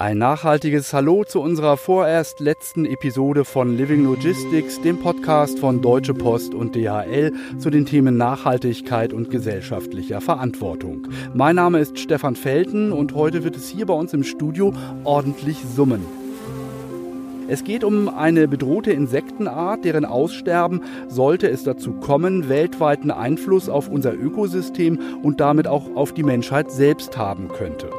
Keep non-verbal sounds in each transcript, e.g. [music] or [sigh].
Ein nachhaltiges Hallo zu unserer vorerst letzten Episode von Living Logistics, dem Podcast von Deutsche Post und DHL zu den Themen Nachhaltigkeit und gesellschaftlicher Verantwortung. Mein Name ist Stefan Felten und heute wird es hier bei uns im Studio ordentlich summen. Es geht um eine bedrohte Insektenart, deren Aussterben, sollte es dazu kommen, weltweiten Einfluss auf unser Ökosystem und damit auch auf die Menschheit selbst haben könnte.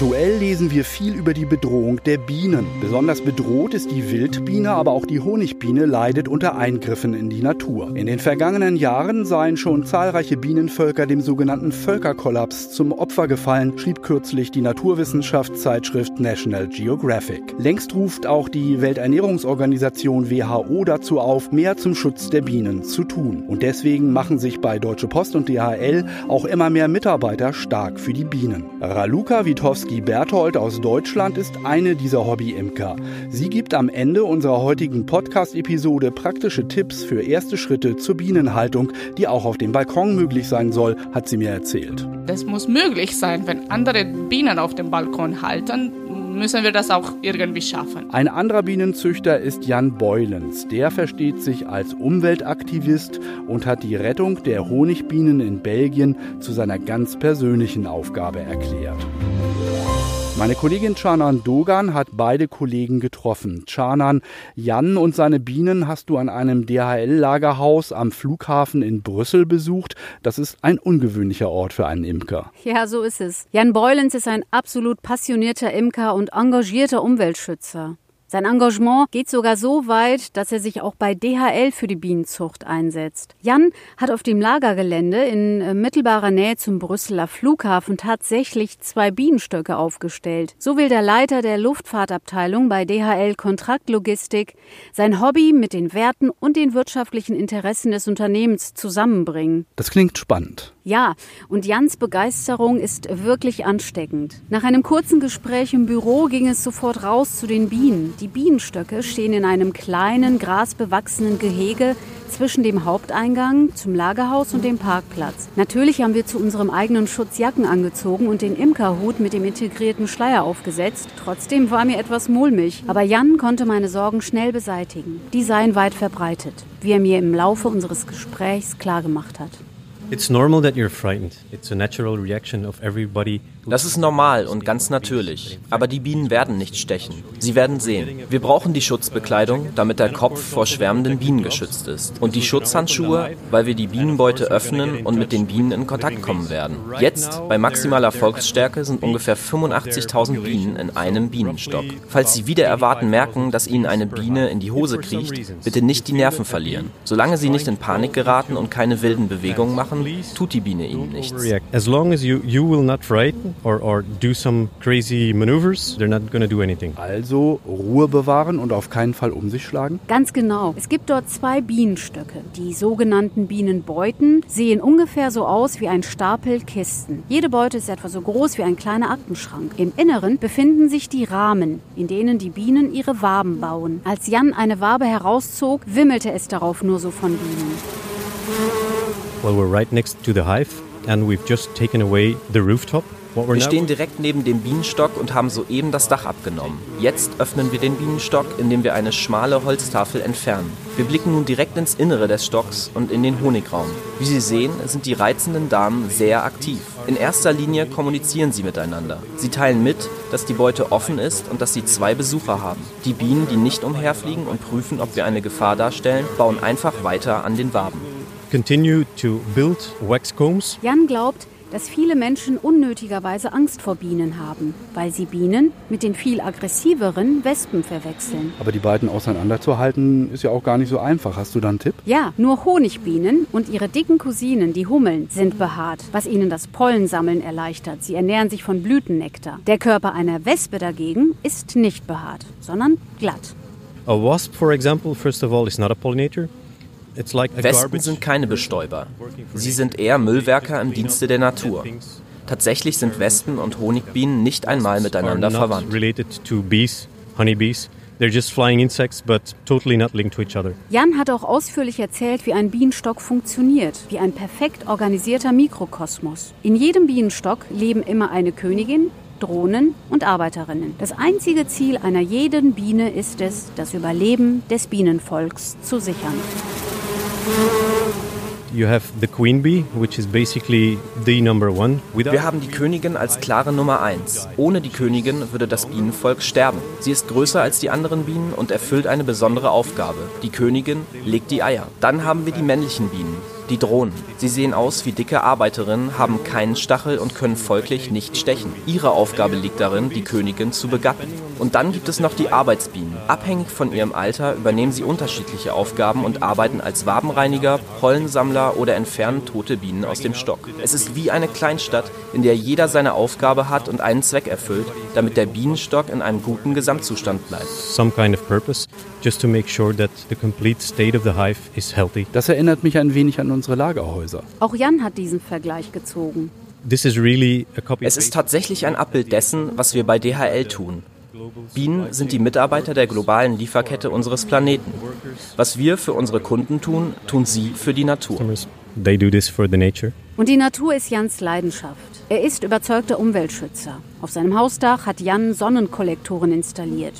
Aktuell lesen wir viel über die Bedrohung der Bienen. Besonders bedroht ist die Wildbiene, aber auch die Honigbiene leidet unter Eingriffen in die Natur. In den vergangenen Jahren seien schon zahlreiche Bienenvölker dem sogenannten Völkerkollaps zum Opfer gefallen, schrieb kürzlich die Naturwissenschaftszeitschrift National Geographic. Längst ruft auch die Welternährungsorganisation WHO dazu auf, mehr zum Schutz der Bienen zu tun. Und deswegen machen sich bei Deutsche Post und DHL auch immer mehr Mitarbeiter stark für die Bienen. Raluca Vitor Witkowski-Berthold aus Deutschland ist eine dieser Hobby-Imker. Sie gibt am Ende unserer heutigen Podcast-Episode praktische Tipps für erste Schritte zur Bienenhaltung, die auch auf dem Balkon möglich sein soll, hat sie mir erzählt. Das muss möglich sein, wenn andere Bienen auf dem Balkon halten, müssen wir das auch irgendwie schaffen. Ein anderer Bienenzüchter ist Jan Beulens. Der versteht sich als Umweltaktivist und hat die Rettung der Honigbienen in Belgien zu seiner ganz persönlichen Aufgabe erklärt. Meine Kollegin Canan Dogan hat beide Kollegen getroffen. Canan, Jan und seine Bienen hast du an einem DHL-Lagerhaus am Flughafen in Brüssel besucht. Das ist ein ungewöhnlicher Ort für einen Imker. Ja, so ist es. Jan Beulens ist ein absolut passionierter Imker und engagierter Umweltschützer. Sein Engagement geht sogar so weit, dass er sich auch bei DHL für die Bienenzucht einsetzt. Jan hat auf dem Lagergelände in äh, mittelbarer Nähe zum Brüsseler Flughafen tatsächlich zwei Bienenstöcke aufgestellt. So will der Leiter der Luftfahrtabteilung bei DHL Kontraktlogistik sein Hobby mit den Werten und den wirtschaftlichen Interessen des Unternehmens zusammenbringen. Das klingt spannend. Ja, und Jans Begeisterung ist wirklich ansteckend. Nach einem kurzen Gespräch im Büro ging es sofort raus zu den Bienen. Die Bienenstöcke stehen in einem kleinen, grasbewachsenen Gehege zwischen dem Haupteingang zum Lagerhaus und dem Parkplatz. Natürlich haben wir zu unserem eigenen Schutz Jacken angezogen und den Imkerhut mit dem integrierten Schleier aufgesetzt. Trotzdem war mir etwas mulmig. Aber Jan konnte meine Sorgen schnell beseitigen. Die seien weit verbreitet, wie er mir im Laufe unseres Gesprächs klargemacht hat. It's normal that you're frightened. It's a natural reaction of everybody das ist normal und ganz natürlich. Aber die Bienen werden nicht stechen. Sie werden sehen. Wir brauchen die Schutzbekleidung, damit der Kopf vor schwärmenden Bienen geschützt ist. Und die Schutzhandschuhe, weil wir die Bienenbeute öffnen und mit den Bienen in Kontakt kommen werden. Jetzt, bei maximaler Erfolgsstärke, sind ungefähr 85.000 Bienen in einem Bienenstock. Falls Sie wieder erwarten merken, dass Ihnen eine Biene in die Hose kriecht, bitte nicht die Nerven verlieren. Solange Sie nicht in Panik geraten und keine wilden Bewegungen machen, tut die Biene Ihnen nichts. As long as you, you will not frighten, or, or do some crazy maneuvers, they're not going to do anything. Also Ruhe bewahren und auf keinen Fall um sich schlagen? Ganz genau. Es gibt dort zwei Bienenstöcke. Die sogenannten Bienenbeuten sehen ungefähr so aus wie ein Stapel Kisten. Jede Beute ist etwa so groß wie ein kleiner Aktenschrank. Im Inneren befinden sich die Rahmen, in denen die Bienen ihre Waben bauen. Als Jan eine Wabe herauszog, wimmelte es darauf nur so von Bienen. Well, we're right next to the hive and we've just taken away the rooftop. Wir stehen direkt neben dem Bienenstock und haben soeben das Dach abgenommen. Jetzt öffnen wir den Bienenstock, indem wir eine schmale Holztafel entfernen. Wir blicken nun direkt ins Innere des Stocks und in den Honigraum. Wie Sie sehen, sind die reizenden Damen sehr aktiv. In erster Linie kommunizieren sie miteinander. Sie teilen mit, dass die Beute offen ist und dass sie zwei Besucher haben. Die Bienen, die nicht umherfliegen und prüfen, ob wir eine Gefahr darstellen, bauen einfach weiter an den Waben. Continue to build wax combs. Jan glaubt, dass viele Menschen unnötigerweise Angst vor Bienen haben, weil sie Bienen mit den viel aggressiveren Wespen verwechseln. Aber die beiden auseinanderzuhalten ist ja auch gar nicht so einfach. Hast du da einen Tipp? Ja, nur Honigbienen und ihre dicken Cousinen, die Hummeln, sind behaart, was ihnen das Pollensammeln erleichtert. Sie ernähren sich von Blütennektar. Der Körper einer Wespe dagegen ist nicht behaart, sondern glatt. A wasp, for example, first of all, is not a pollinator. Wespen sind keine Bestäuber. Sie sind eher Müllwerker im Dienste der Natur. Tatsächlich sind Wespen und Honigbienen nicht einmal miteinander verwandt. They're just flying insects, but totally not linked to each other. Jan hat auch ausführlich erzählt, wie ein Bienenstock funktioniert, wie ein perfekt organisierter Mikrokosmos. In jedem Bienenstock leben immer eine Königin, Drohnen und Arbeiterinnen. Das einzige Ziel einer jeden Biene ist es, das Überleben des Bienenvolks zu sichern. Wir haben die Königin als klare Nummer eins. Ohne die Königin würde das Bienenvolk sterben. Sie ist größer als die anderen Bienen und erfüllt eine besondere Aufgabe. Die Königin legt die Eier. Dann haben wir die männlichen Bienen. Die Drohnen. Sie sehen aus wie dicke Arbeiterinnen, haben keinen Stachel und können folglich nicht stechen. Ihre Aufgabe liegt darin, die Königin zu begatten. Und dann gibt es noch die Arbeitsbienen. Abhängig von ihrem Alter übernehmen sie unterschiedliche Aufgaben und arbeiten als Wabenreiniger, Pollensammler oder entfernen tote Bienen aus dem Stock. Es ist wie eine Kleinstadt, in der jeder seine Aufgabe hat und einen Zweck erfüllt, damit der Bienenstock in einem guten Gesamtzustand bleibt. some kind of purpose, just to make sure that the complete state of the hive is healthy. Das erinnert mich ein wenig an unsere Lagerhäuser. Auch Jan hat diesen Vergleich gezogen. This is really a copy. Es ist tatsächlich ein Abbild dessen, was wir bei DHL tun. Bienen sind die Mitarbeiter der globalen Lieferkette unseres Planeten. Was wir für unsere Kunden tun, tun sie für die Natur. They do this for the nature. Und die Natur ist Jans Leidenschaft. Er ist überzeugter Umweltschützer. Auf seinem Hausdach hat Jan Sonnenkollektoren installiert.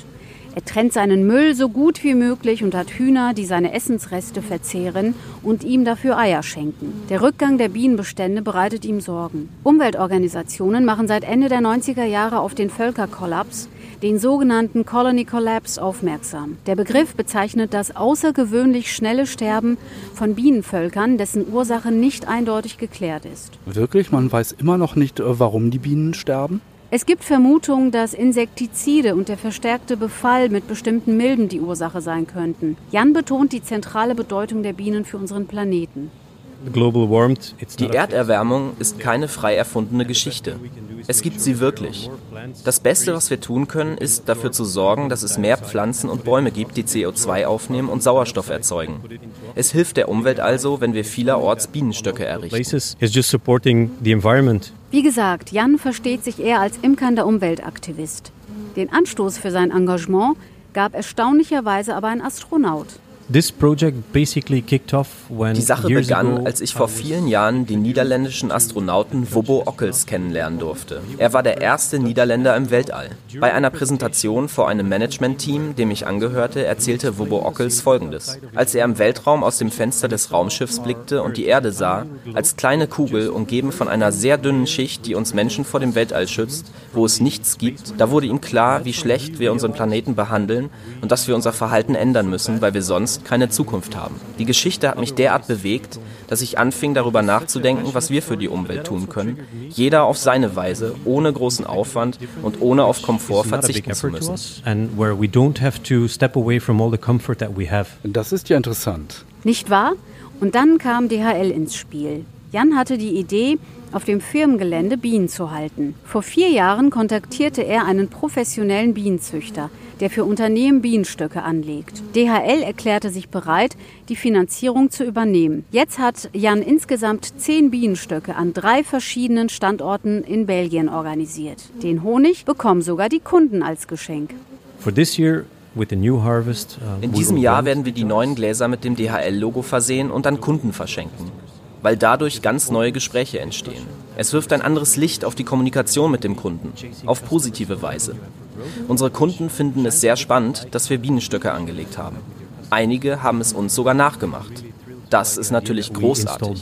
Er trennt seinen Müll so gut wie möglich und hat Hühner, die seine Essensreste verzehren und ihm dafür Eier schenken. Der Rückgang der Bienenbestände bereitet ihm Sorgen. Umweltorganisationen machen seit Ende der 90er Jahre auf den Völkerkollaps, den sogenannten Colony Collapse, aufmerksam. Der Begriff bezeichnet das außergewöhnlich schnelle Sterben von Bienenvölkern, dessen Ursache nicht eindeutig geklärt ist. Wirklich? Man weiß immer noch nicht, äh, warum die Bienen sterben? Es gibt Vermutungen, dass Insektizide und der verstärkte Befall mit bestimmten Milben die Ursache sein könnten. Jan betont die zentrale Bedeutung der Bienen für unseren Planeten. Die Erderwärmung ist keine frei erfundene Geschichte. Es gibt sie wirklich. Das Beste, was wir tun können, ist dafür zu sorgen, dass es mehr Pflanzen und Bäume gibt, die CO2 aufnehmen und Sauerstoff erzeugen. Es hilft der Umwelt also, wenn wir vielerorts Bienenstöcke errichten. Wie gesagt, Jan versteht sich eher als imkernder Umweltaktivist. Den Anstoß für sein Engagement gab erstaunlicherweise aber ein Astronaut. This project basically kicked off when Die Sache begann, als ich vor vielen Jahren den niederländischen Astronauten Wubbo Ockels kennenlernen durfte. Er war der erste Niederländer im Weltall. Bei einer Präsentation vor einem Management-Team, dem ich angehörte, erzählte Wubbo Ockels folgendes. Als er im Weltraum aus dem Fenster des Raumschiffs blickte und die Erde sah, als kleine Kugel, umgeben von einer sehr dünnen Schicht, die uns Menschen vor dem Weltall schützt, wo es nichts gibt, da wurde ihm klar, wie schlecht wir unseren Planeten behandeln und dass wir unser Verhalten ändern müssen, weil wir sonst keine Zukunft haben. Die Geschichte hat mich derart bewegt, dass ich anfing darüber nachzudenken, was wir für die Umwelt tun können. Jeder auf seine Weise, ohne großen Aufwand und ohne auf Komfort verzichten zu müssen. us, and where we don't have to step away from all the comfort that we have. Das ist ja interessant. Nicht wahr? Und dann kam DHL ins Spiel. Jan hatte die Idee, auf dem Firmengelände Bienen zu halten. Vor vier Jahren kontaktierte er einen professionellen Bienenzüchter, der für Unternehmen Bienenstöcke anlegt. DHL erklärte sich bereit, die Finanzierung zu übernehmen. Jetzt hat Jan insgesamt zehn Bienenstöcke an drei verschiedenen Standorten in Belgien organisiert. Den Honig bekommen sogar die Kunden als Geschenk. For this year, uh, In diesem Jahr werden wir die neuen Gläser mit dem DHL-Logo versehen und an Kunden verschenken, weil dadurch ganz neue Gespräche entstehen. Es wirft ein anderes Licht auf die Kommunikation mit dem Kunden, auf positive Weise. Unsere Kunden finden es sehr spannend, dass wir Bienenstöcke angelegt haben. Einige haben es uns sogar nachgemacht. Das ist natürlich großartig.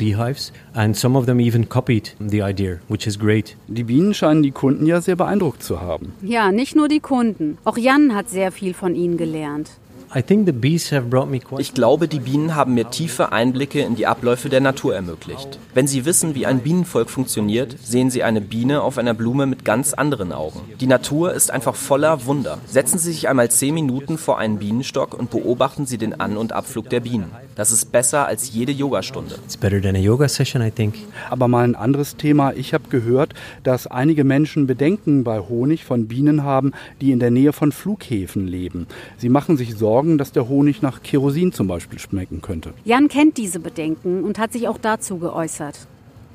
Die Bienen scheinen die Kunden ja sehr beeindruckt zu haben. Ja, nicht nur die Kunden. Auch Jan hat sehr viel von ihnen gelernt. I think the bees have brought me quite. Ich glaube, die Bienen haben mir tiefe Einblicke in die Abläufe der Natur ermöglicht. Wenn sie wissen, wie ein Bienenvolk funktioniert, sehen sie eine Biene auf einer Blume mit ganz anderen Augen. Die Natur ist einfach voller Wunder. Setzen Sie sich einmal zehn Minuten vor einen Bienenstock und beobachten Sie den An- und Abflug der Bienen. Das ist besser als jede Yogastunde. It's better than a yoga session, I think. Aber mal ein anderes Thema. Ich habe gehört, dass einige Menschen Bedenken bei Honig von Bienen haben, die in der Nähe von Flughäfen leben. Sie machen sich Sorgen, dass der Honig nach Kerosin zum Beispiel schmecken könnte. Jan kennt diese Bedenken und hat sich auch dazu geäußert.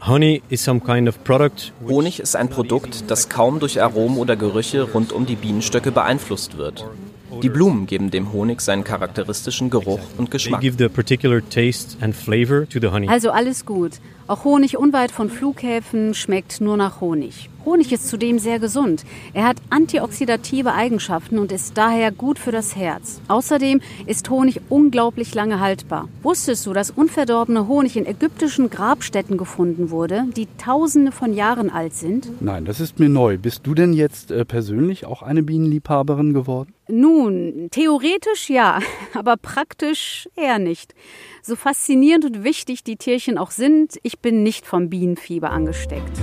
Honey is some kind of product which Honig ist ein Produkt, das kaum durch Aromen oder Gerüche rund um die Bienenstöcke beeinflusst wird. Die Blumen geben dem Honig seinen charakteristischen Geruch und Geschmack. Also alles gut. Auch Honig unweit von Flughäfen schmeckt nur nach Honig. Honig ist zudem sehr gesund. Er hat antioxidative Eigenschaften und ist daher gut für das Herz. Außerdem ist Honig unglaublich lange haltbar. Wusstest du, dass unverdorbene Honig in ägyptischen Grabstätten gefunden wurde, die tausende von Jahren alt sind? Nein, das ist mir neu. Bist du denn jetzt äh, persönlich auch eine Bienenliebhaberin geworden? Nun, theoretisch ja, [laughs] aber praktisch eher nicht. So faszinierend und wichtig die Tierchen auch sind, ich bin nicht vom Bienenfieber angesteckt.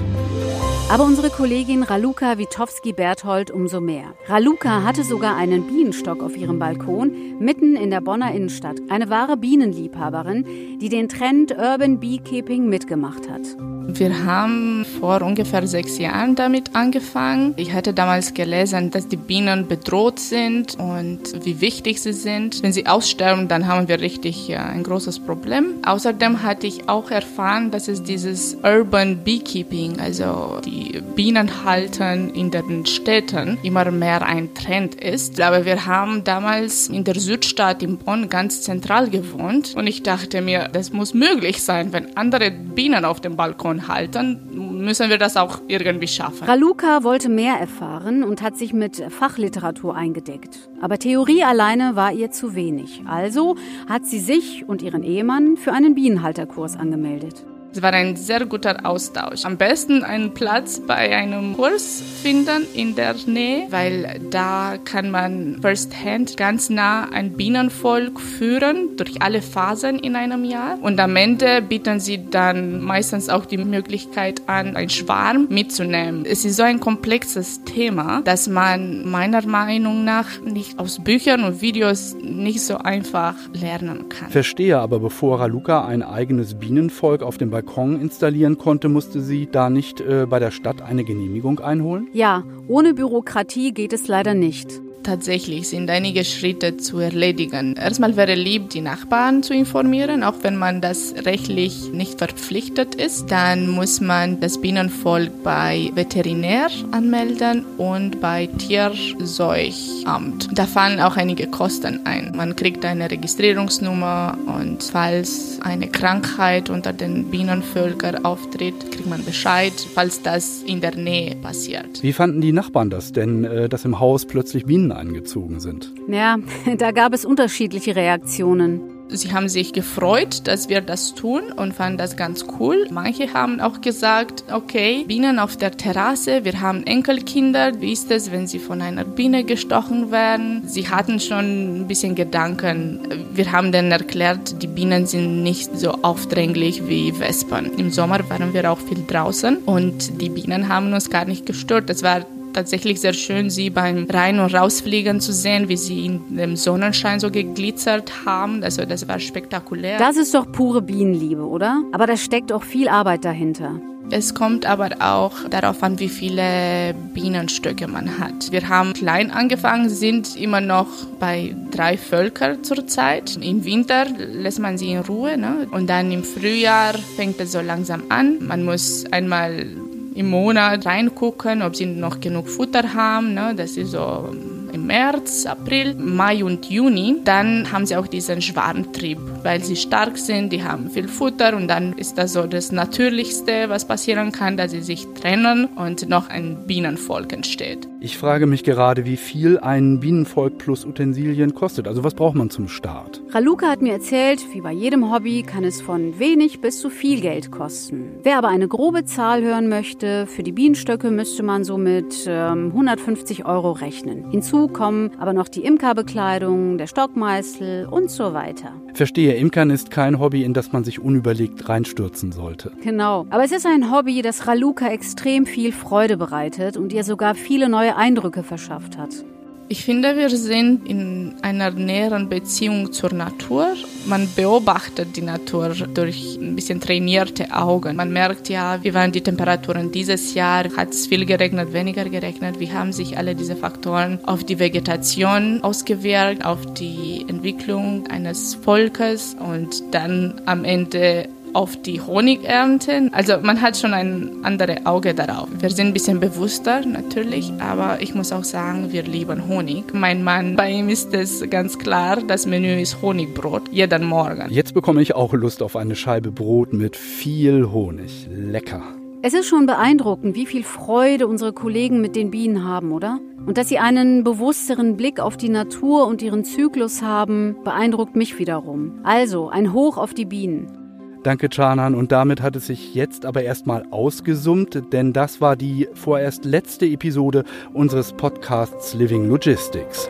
Aber unsere Kollegin Raluca Witowski-Berthold umso mehr. Raluca hatte sogar einen Bienenstock auf ihrem Balkon mitten in der Bonner Innenstadt. Eine wahre Bienenliebhaberin, die den Trend Urban Beekeeping mitgemacht hat. Wir haben vor ungefähr sechs Jahren damit angefangen. Ich hatte damals gelesen, dass die Bienen bedroht sind und wie wichtig sie sind. Wenn sie aussterben, dann haben wir richtig ja, ein großes Problem. Außerdem hatte ich auch erfahren, dass es dieses Urban Beekeeping, also die Bienen halten in den Städten, immer mehr ein Trend ist. Aber wir haben damals in der Südstadt in Bonn ganz zentral gewohnt und ich dachte mir, das muss möglich sein, wenn andere Bienen auf dem Balkon halten, müssen wir das auch irgendwie schaffen. Raluca wollte mehr erfahren und hat sich mit Fachliteratur eingedeckt. Aber Theorie alleine war ihr zu wenig. Also hat sie sich und ihren Ehemann für einen Bienenhalterkurs angemeldet. Es war ein sehr guter Austausch. Am besten einen Platz bei einem Kurs finden in der Nähe, weil da kann man firsthand ganz nah ein Bienenvolk führen durch alle Phasen in einem Jahr. Und am Ende bieten sie dann meistens auch die Möglichkeit an, einen Schwarm mitzunehmen. Es ist so ein komplexes Thema, dass man meiner Meinung nach nicht aus Büchern und Videos nicht so einfach lernen kann. Verstehe, aber bevor Raluca ein eigenes Bienenvolk auf dem Balkon installieren konnte, musste sie da nicht äh, bei der Stadt eine Genehmigung einholen? Ja, ohne Bürokratie geht es leider nicht. Tatsächlich sind einige Schritte zu erledigen. Erstmal wäre lieb, die Nachbarn zu informieren, auch wenn man das rechtlich nicht verpflichtet ist. Dann muss man das Bienenvolk bei Veterinär anmelden und bei Tierseuchamt. Da fallen auch einige Kosten ein. Man kriegt eine Registrierungsnummer und falls eine Krankheit unter den Bienenvölkern auftritt, kriegt man Bescheid, falls das in der Nähe passiert. Wie fanden die Nachbarn das denn, äh, dass im Haus plötzlich Bienen angezogen sind? Ja, [laughs] da gab es unterschiedliche Reaktionen. Sie haben sich gefreut, dass wir das tun und fanden das ganz cool. Manche haben auch gesagt, okay, Bienen auf der Terrasse, wir haben Enkelkinder, wie ist es, wenn sie von einer Biene gestochen werden? Sie hatten schon ein bisschen Gedanken. Wir haben dann erklärt, die Bienen sind nicht so aufdringlich wie Wespen. Im Sommer waren wir auch viel draußen und die Bienen haben uns gar nicht gestört. Das war tatsächlich sehr schön, sie beim Rein- und Rausfliegen zu sehen, wie sie in dem Sonnenschein so geglitzert haben. Also das war spektakulär. Das ist doch pure Bienenliebe, oder? Aber da steckt auch viel Arbeit dahinter. Es kommt aber auch darauf an, wie viele Bienenstöcke man hat. Wir haben klein angefangen, sind immer noch bei drei Völkern zurzeit. Im Winter lässt man sie in Ruhe ne? und dann im Frühjahr fängt es so langsam an. Man muss einmal im Monat reingucken, ob sie noch genug Futter haben. Ne? Das ist so im März, April, Mai und Juni. Dann haben sie auch diesen Schwarmtrieb, weil sie stark sind, die haben viel Futter und dann ist das so das Natürlichste, was passieren kann, dass sie sich trennen und noch ein Bienenvolk entsteht. Ich frage mich gerade, wie viel ein Bienenvolk plus Utensilien kostet. Also was braucht man zum Start? Raluca hat mir erzählt, wie bei jedem Hobby kann es von wenig bis zu viel Geld kosten. Wer aber eine grobe Zahl hören möchte, für die Bienenstöcke müsste man so mit ähm, 150 Euro rechnen. Hinzu kommen aber noch die Imkerbekleidung, der Stockmeißel und so weiter. Verstehe, Imkern ist kein Hobby, in das man sich unüberlegt reinstürzen sollte. Genau. Aber es ist ein Hobby, das Raluca extrem viel Freude bereitet und ihr sogar viele neue Eindrücke verschafft hat. Ich finde, wir sind in einer näheren Beziehung zur Natur. Man beobachtet die Natur durch ein bisschen trainierte Augen. Man merkt ja, wie waren die Temperaturen dieses Jahr, hat es viel geregnet, weniger geregnet, wie haben sich alle diese Faktoren auf die Vegetation ausgewirkt, auf die Entwicklung eines Volkes und dann am Ende auf die Honigernten. Also man hat schon ein anderes Auge darauf. Wir sind ein bisschen bewusster natürlich, aber ich muss auch sagen, wir lieben Honig. Mein Mann, bei ihm ist es ganz klar, das Menü ist Honigbrot, jeden Morgen. Jetzt bekomme ich auch Lust auf eine Scheibe Brot mit viel Honig. Lecker. Es ist schon beeindruckend, wie viel Freude unsere Kollegen mit den Bienen haben, oder? Und dass sie einen bewussteren Blick auf die Natur und ihren Zyklus haben, beeindruckt mich wiederum. Also ein Hoch auf die Bienen. Danke, Chanan. Und damit hat es sich jetzt aber erstmal ausgesummt, denn das war die vorerst letzte Episode unseres Podcasts Living Logistics.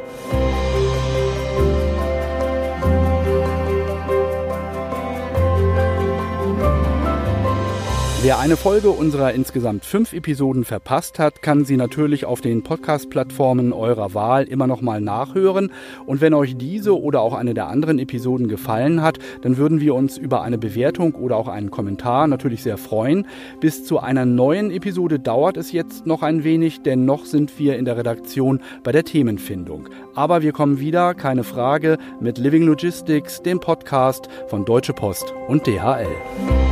Wer eine Folge unserer insgesamt fünf Episoden verpasst hat, kann sie natürlich auf den Podcast-Plattformen eurer Wahl immer noch mal nachhören. Und wenn euch diese oder auch eine der anderen Episoden gefallen hat, dann würden wir uns über eine Bewertung oder auch einen Kommentar natürlich sehr freuen. Bis zu einer neuen Episode dauert es jetzt noch ein wenig, denn noch sind wir in der Redaktion bei der Themenfindung. Aber wir kommen wieder, keine Frage, mit Living Logistics, dem Podcast von Deutsche Post und DHL.